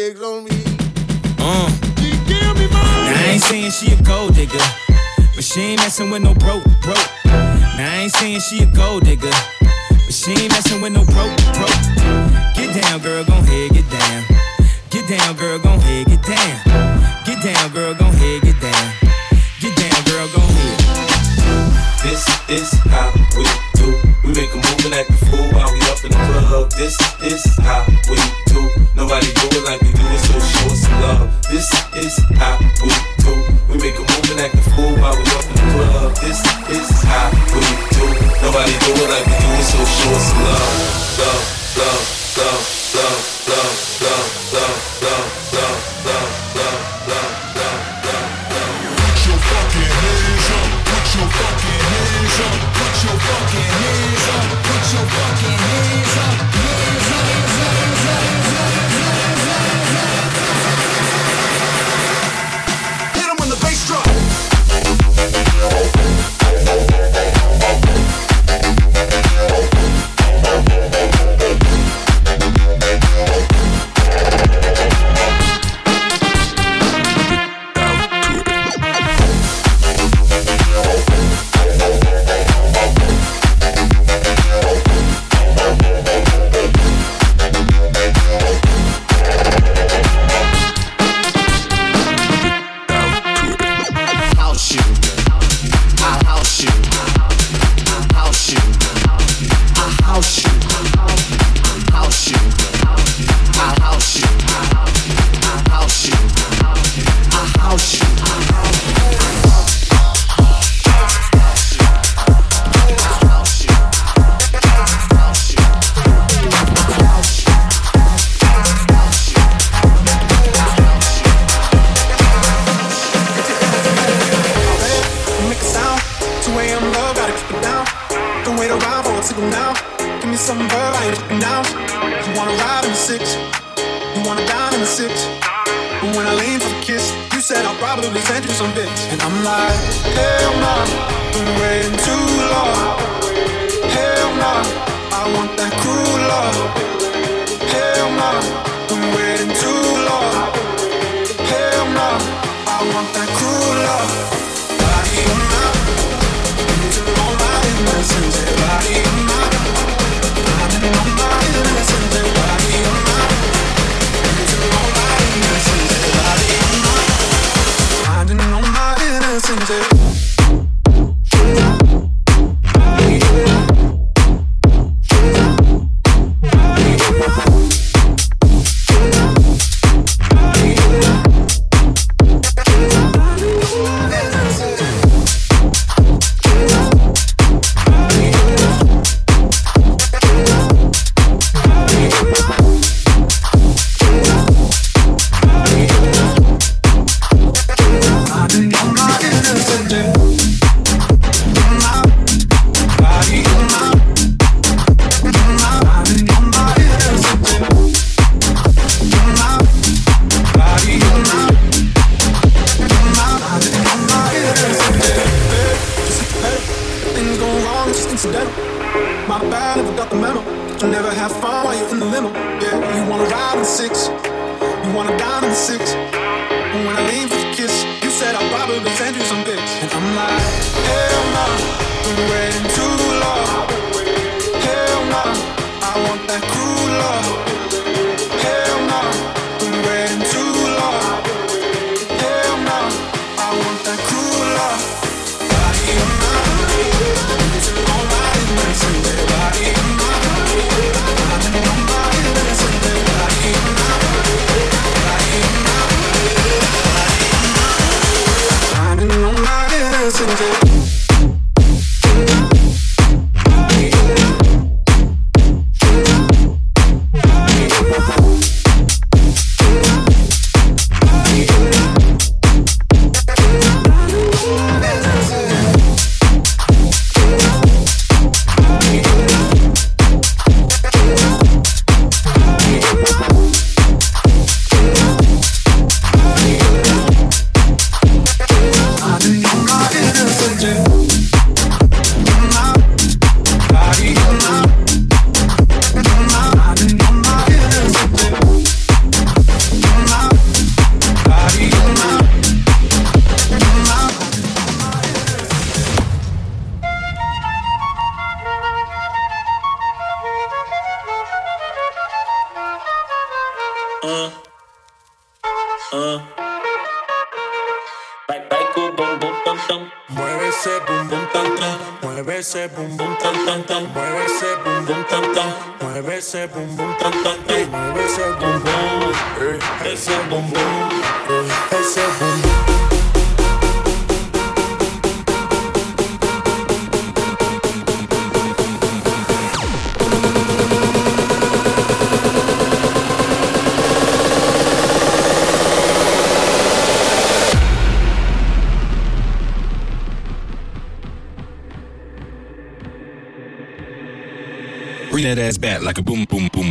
digs on me. Uh. Give me. Now I ain't saying she a gold digger, but she ain't messing with no broke, broke. Now I ain't saying she a gold digger, but she ain't messing with no broke, broke. Get down, girl, gon' head I'm now. Give me some verb, I ain't looking down. You wanna ride in the six, you wanna die in the six. But when I lean for the kiss, you said I'll probably send you some bits. And I'm like, hell no! nah, been waiting too long. Hell nah, I want that cruel love. Hell no! nah, been waiting too long. Hell nah, I want that cruel love.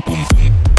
Boom, boom,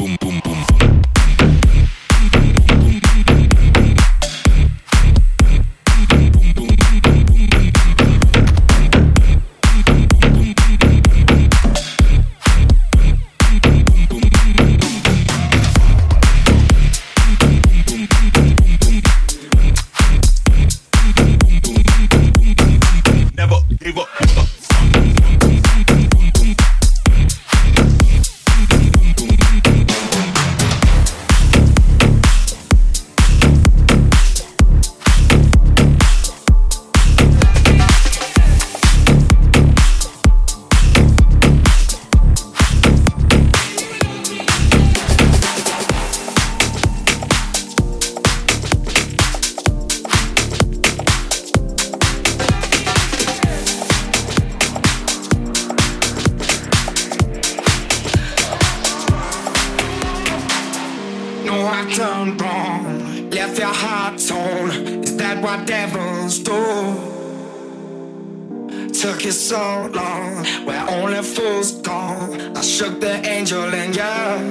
the fool's gone. I shook the angel and young.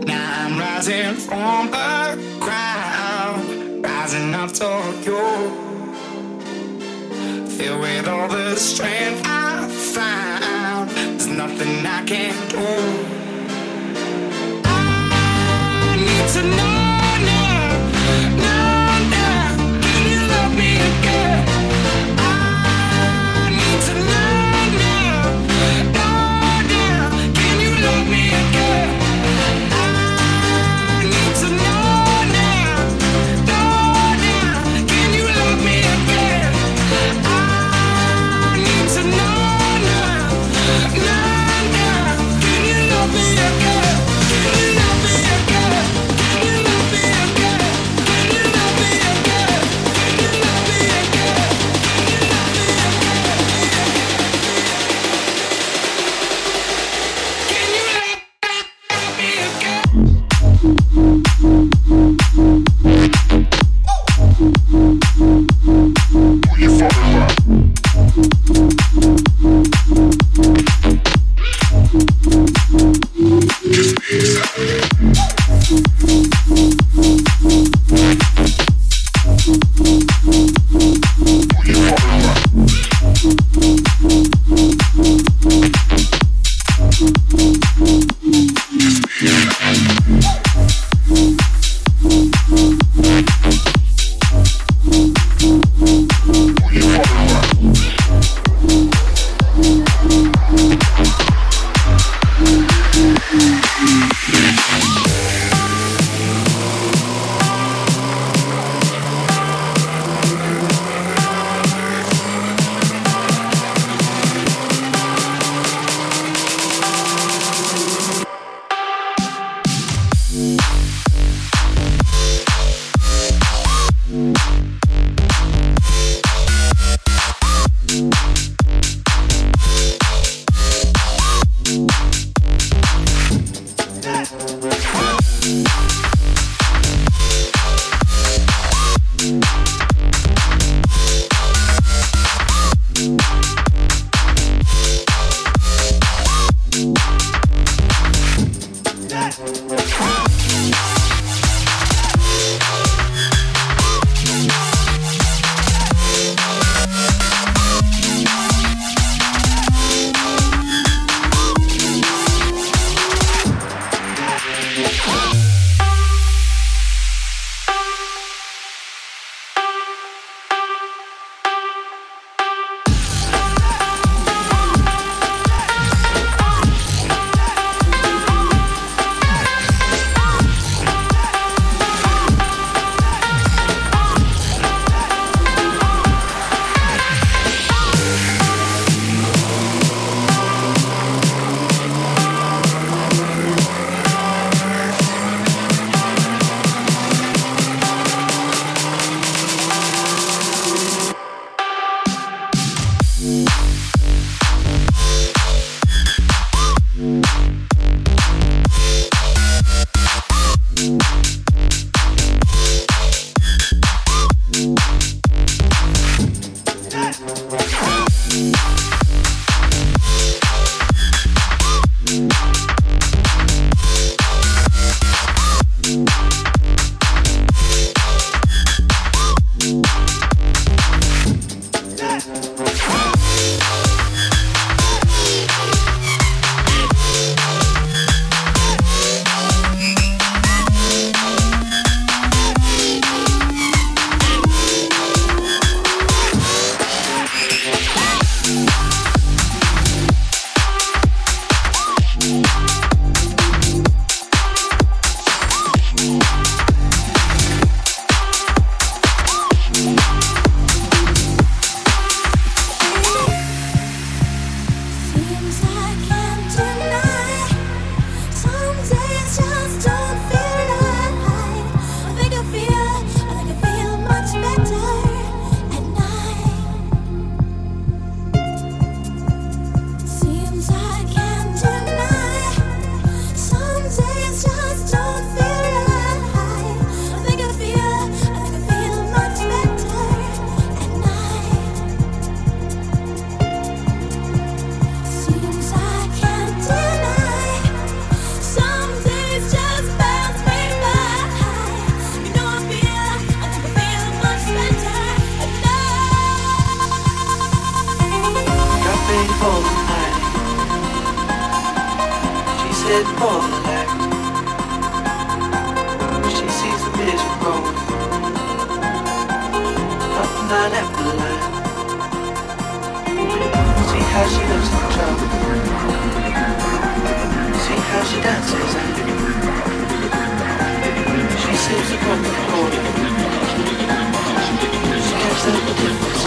Now I'm rising from the ground, rising up to you. Filled with all the strength I found, there's nothing I can't do. I need to know. Said more like She sees the vision growing Up down apple line See how she looks control See how she dances. She come from holding She can't the difference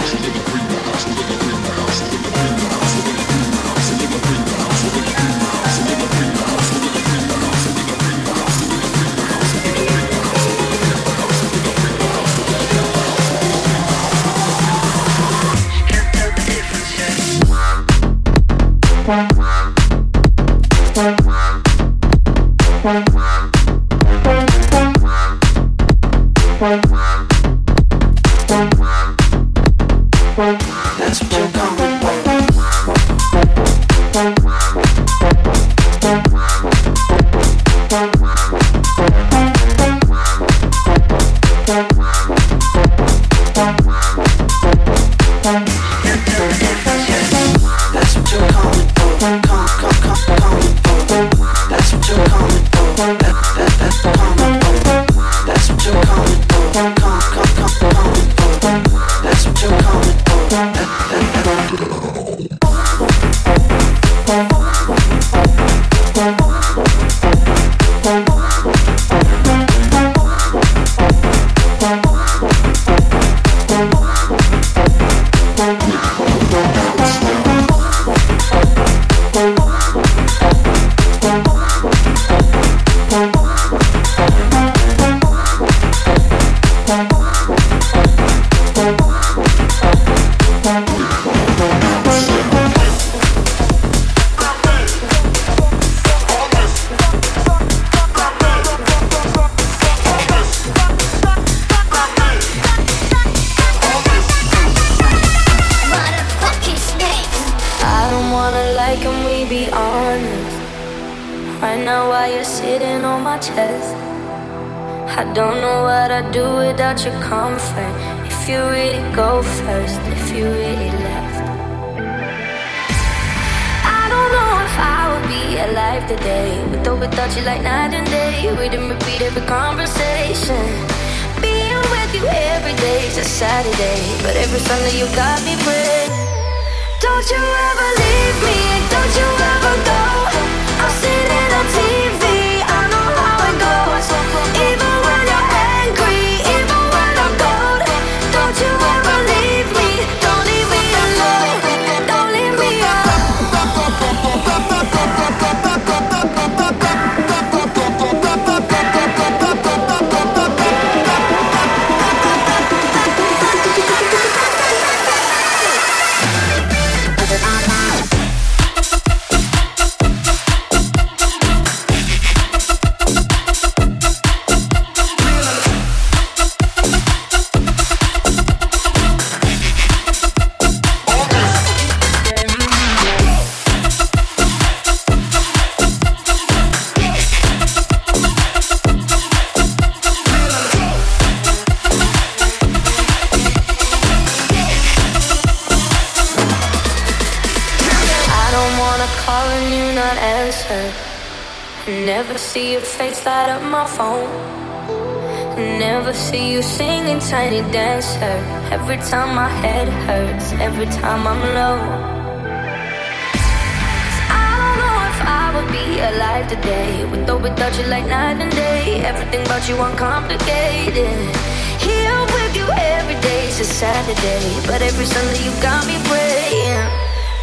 without you like night and day. We didn't repeat every conversation. Being with you every day is a Saturday, but every Sunday you got me praying. Don't you ever leave me? Don't you ever go? I'm sitting on TV. Tiny dancer. Every time my head hurts, every time I'm low. I don't know if I would be alive today. With or without you, like night and day. Everything about you uncomplicated. Here with you every day's a Saturday. But every Sunday you got me praying.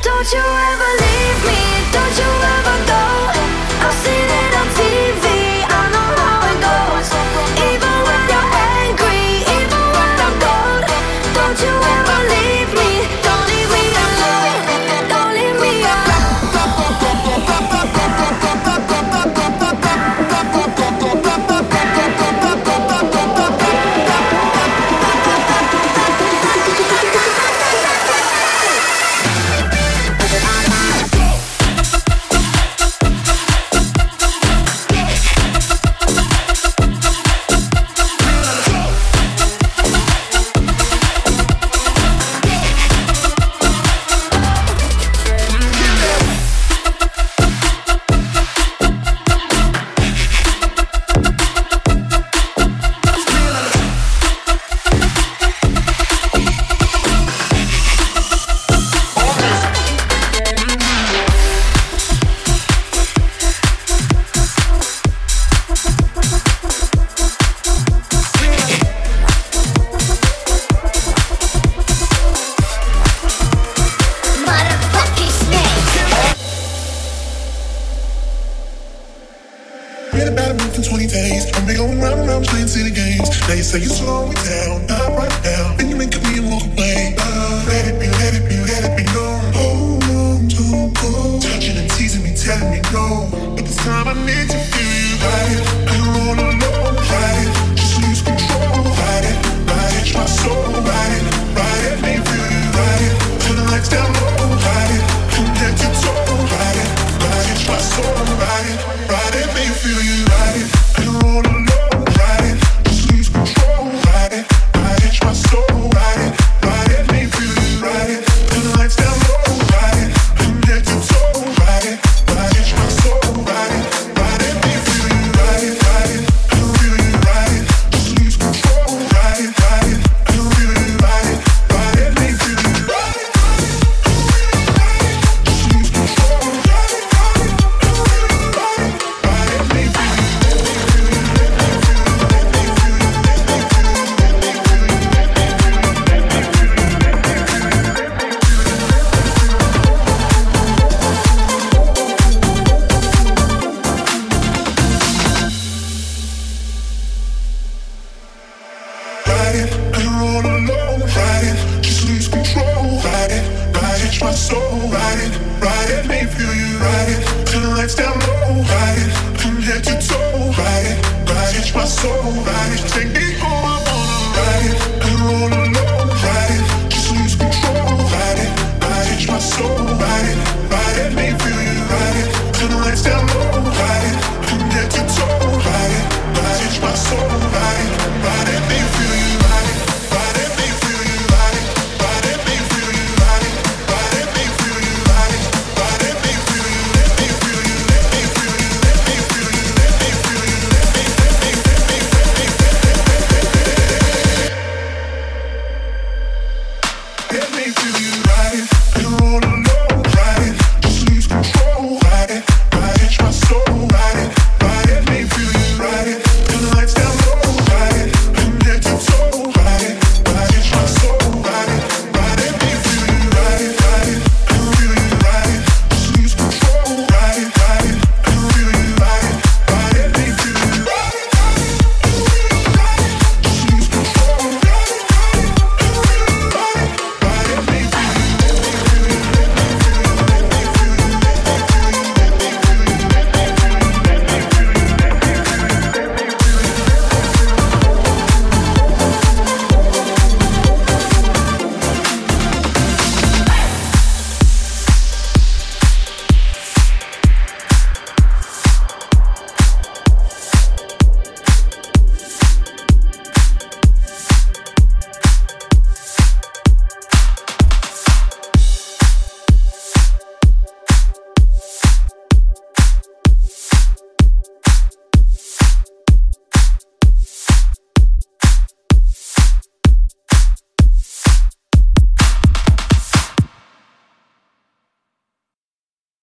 Don't you ever leave me, don't you ever go. It on TV,